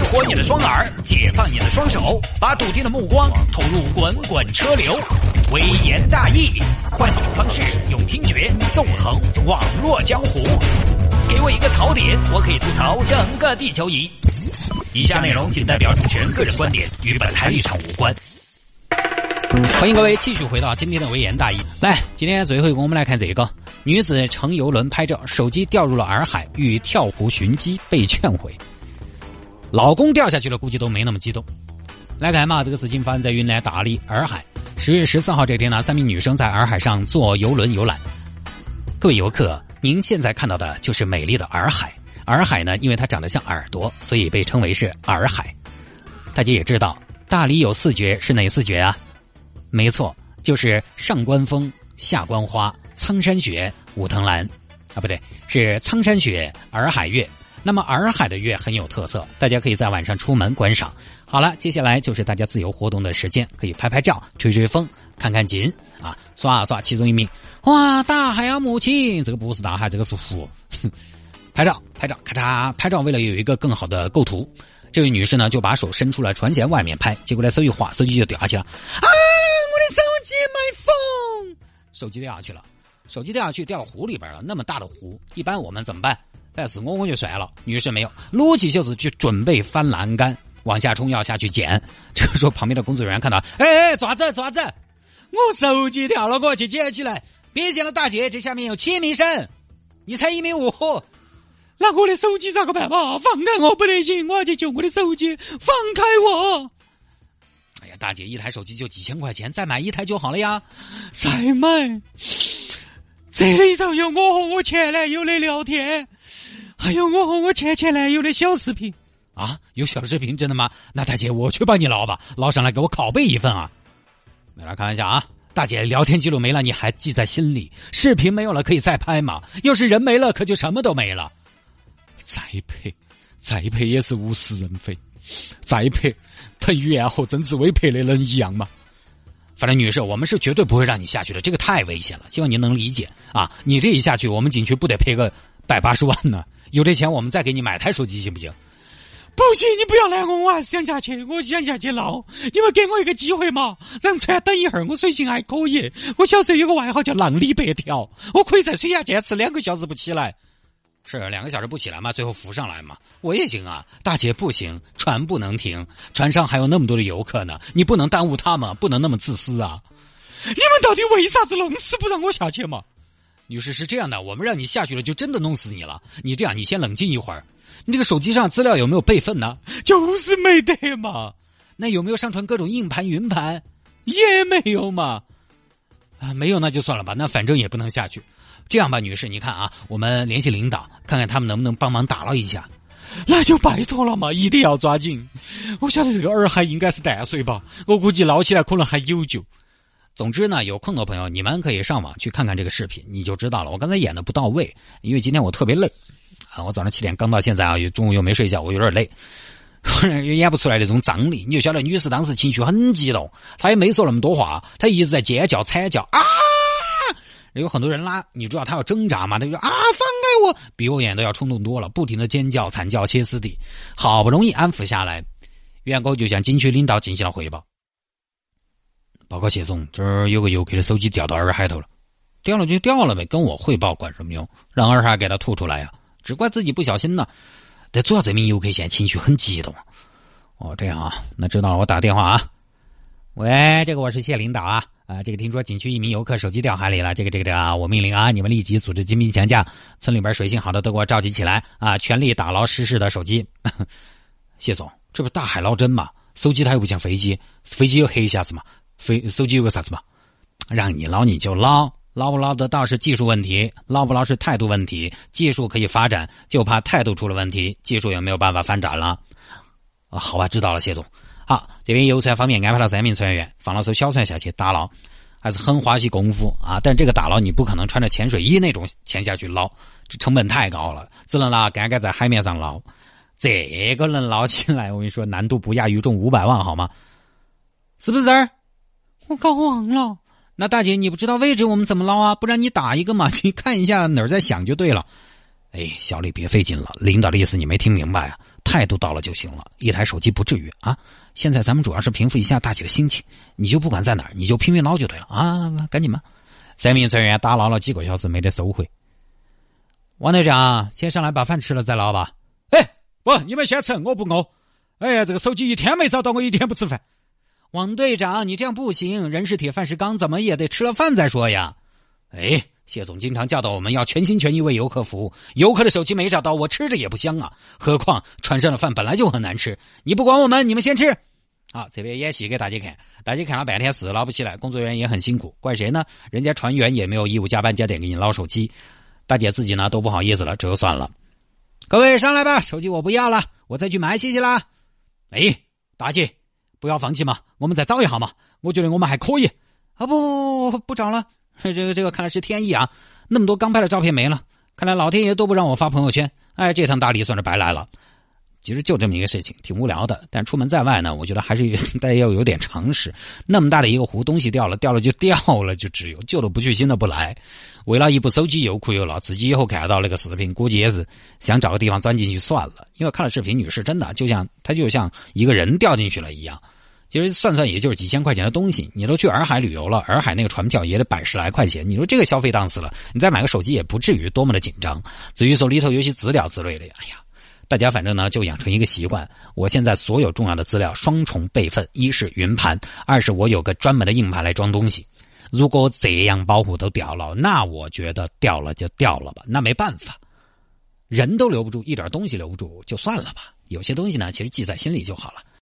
激活你的双耳，解放你的双手，把笃定的目光投入滚滚车流。微言大义，换种方式，用听觉纵横网络江湖。给我一个槽点，我可以吐槽整个地球仪。以下内容仅代表主持人个人观点，与本台立场无关。欢迎各位继续回到今天的微言大义。来，今天最后一个，我们来看这个：女子乘游轮拍照，手机掉入了洱海，欲跳湖寻机，被劝回。老公掉下去了，估计都没那么激动。来看嘛，这个事情发生在云南大理洱海。十月十四号这天呢，三名女生在洱海上坐游轮游览。各位游客，您现在看到的就是美丽的洱海。洱海呢，因为它长得像耳朵，所以被称为是洱海。大家也知道，大理有四绝，是哪四绝啊？没错，就是上观峰、下关花、苍山雪、武藤兰，啊，不对，是苍山雪、洱海月。那么洱海的月很有特色，大家可以在晚上出门观赏。好了，接下来就是大家自由活动的时间，可以拍拍照、吹吹风、看看景啊，耍耍。其中一名，哇，大海啊，母亲，这个不是大海，这个是湖。拍照，拍照，咔嚓，拍照。为了有一个更好的构图，这位女士呢就把手伸出来船舷外面拍，结果呢手一滑，手机就掉下去了。啊！我的手机没风，手机掉下去了，手机掉下去掉到湖里边了。那么大的湖，一般我们怎么办？但是我我就算了。女士没有，撸起袖子去准备翻栏杆，往下冲要下去捡。这个时候旁边的工作人员看到，哎哎，爪子爪子，我手机掉了，过去捡起来。别捡了，大姐，这下面有七米深，你才一米五，那我的手机咋个办嘛？放开我不得行，我要去救我的手机，放开我。哎呀大姐，一台手机就几千块钱，再买一台就好了呀！再买，这里头有我和我前男友的聊天，还有我和我前前男友的小视频啊！有小视频真的吗？那大姐，我去帮你捞吧，捞上来给我拷贝一份啊！没了，开玩笑啊！大姐，聊天记录没了，你还记在心里？视频没有了，可以再拍嘛？要是人没了，可就什么都没了。再拍，再拍也是物是人非。再拍，彭于晏和曾志伟拍的能一样吗？反正女士，我们是绝对不会让你下去的，这个太危险了，希望您能理解啊！你这一下去，我们景区不得赔个百八十万呢？有这钱，我们再给你买台手机行不行？不行，你不要拦我，我还是想下去，我想下去捞，你们给我一个机会嘛，让船等一会儿，我水性还可以，我小时候有个外号叫浪里白条，我可以在水下坚持两个小时不起来。是两个小时不起来嘛？最后浮上来嘛？我也行啊，大姐不行，船不能停，船上还有那么多的游客呢，你不能耽误他们，不能那么自私啊！你们到底为啥子弄死不让我下去嘛？女士是这样的，我们让你下去了，就真的弄死你了。你这样，你先冷静一会儿。你这个手机上资料有没有备份呢？就是没得嘛。那有没有上传各种硬盘、云盘？也没有嘛。啊，没有那就算了吧。那反正也不能下去。这样吧，女士，你看啊，我们联系领导，看看他们能不能帮忙打捞一下。那就拜托了嘛，一定要抓紧。我晓得这个洱海应该是淡水吧，我估计捞起来可能还有救。总之呢，有空的朋友，你们可以上网去看看这个视频，你就知道了。我刚才演的不到位，因为今天我特别累啊，我早上七点刚到现在啊，中午又没睡觉，我有点累，演不出来那种张力。你就晓得女士当时情绪很激动，她也没说那么多话，她一直在尖叫惨叫啊。有很多人拉，你知道她要挣扎嘛？他就说啊，放开我！比我演的要冲动多了，不停的尖叫、惨叫、歇斯底，好不容易安抚下来，员工就向景区领导进行了汇报。报告谢总，这儿有个游客的手机掉到洱海头了，掉了就掉了呗，跟我汇报管什么用？让洱海给他吐出来呀，只怪自己不小心呢。但主要这名游客现在情绪很激动。哦，这样啊，那知道了，我打电话啊。喂，这个我是谢领导啊。啊，这个听说景区一名游客手机掉海里了，这个这个这个，我命令啊，你们立即组织精兵强将，村里边水性好的都给我召集起来啊，全力打捞失事的手机。谢总，这不大海捞针嘛？手机它又不像飞机，飞机有黑一下子嘛，飞手机有个啥子嘛？让你捞你就捞，捞不捞得到是技术问题，捞不捞是态度问题。技术可以发展，就怕态度出了问题，技术也没有办法发展了。啊，好吧，知道了，谢总。好，这边游船方面安排了三名船员，放了艘小船下去打捞，还是很花些功夫啊。但这个打捞你不可能穿着潜水衣那种潜下去捞，这成本太高了，只能拿杆杆在海面上捞。这个能捞起来，我跟你说，难度不亚于中五百万，好吗？是不是这儿？我搞忘了。那大姐，你不知道位置，我们怎么捞啊？不然你打一个嘛，你看一下哪儿在响就对了。哎，小李别费劲了，领导的意思你没听明白啊？态度到了就行了，一台手机不至于啊。现在咱们主要是平复一下大姐的心情，你就不管在哪儿，你就拼命捞就对了啊！赶紧吧。三名成员打捞了几个小时没得收回。王队长，先上来把饭吃了再捞吧。哎，不，你们先吃，我不饿。哎呀，这个手机一天没找到，我一天不吃饭。王队长，你这样不行，人是铁，饭是钢，怎么也得吃了饭再说呀。哎，谢总经常教导我们要全心全意为游客服务，游客的手机没找到，我吃着也不香啊。何况船上的饭本来就很难吃，你不管我们，你们先吃。好，这边演戏给大家看，大家看了半天是捞不起来，工作人员也很辛苦，怪谁呢？人家船员也没有义务加班加点给你捞手机，大姐自己呢都不好意思了，这就算了。各位上来吧，手机我不要了，我再去买谢谢啦。哎，大姐。不要放弃嘛，我们再找一下嘛。我觉得我们还可以。啊不不不不找了，这个这个看来是天意啊。那么多刚拍的照片没了，看来老天爷都不让我发朋友圈。哎，这趟大礼算是白来了。其实就这么一个事情，挺无聊的。但出门在外呢，我觉得还是 大家要有点常识。那么大的一个湖，东西掉了，掉了就掉了，就只有旧的不去，新的不来。为了一部手机又哭又闹，自己以后看到那个视频，估计也是想找个地方钻进去算了。因为看了视频，女士真的就像她就像一个人掉进去了一样。其实算算也就是几千块钱的东西，你都去洱海旅游了，洱海那个船票也得百十来块钱。你说这个消费档次了，你再买个手机也不至于多么的紧张。至于说里头有些资料之类的，哎呀。大家反正呢，就养成一个习惯。我现在所有重要的资料双重备份：一是云盘，二是我有个专门的硬盘来装东西。如果这样保护都掉了，那我觉得掉了就掉了吧，那没办法，人都留不住，一点东西留不住，就算了吧。有些东西呢，其实记在心里就好了。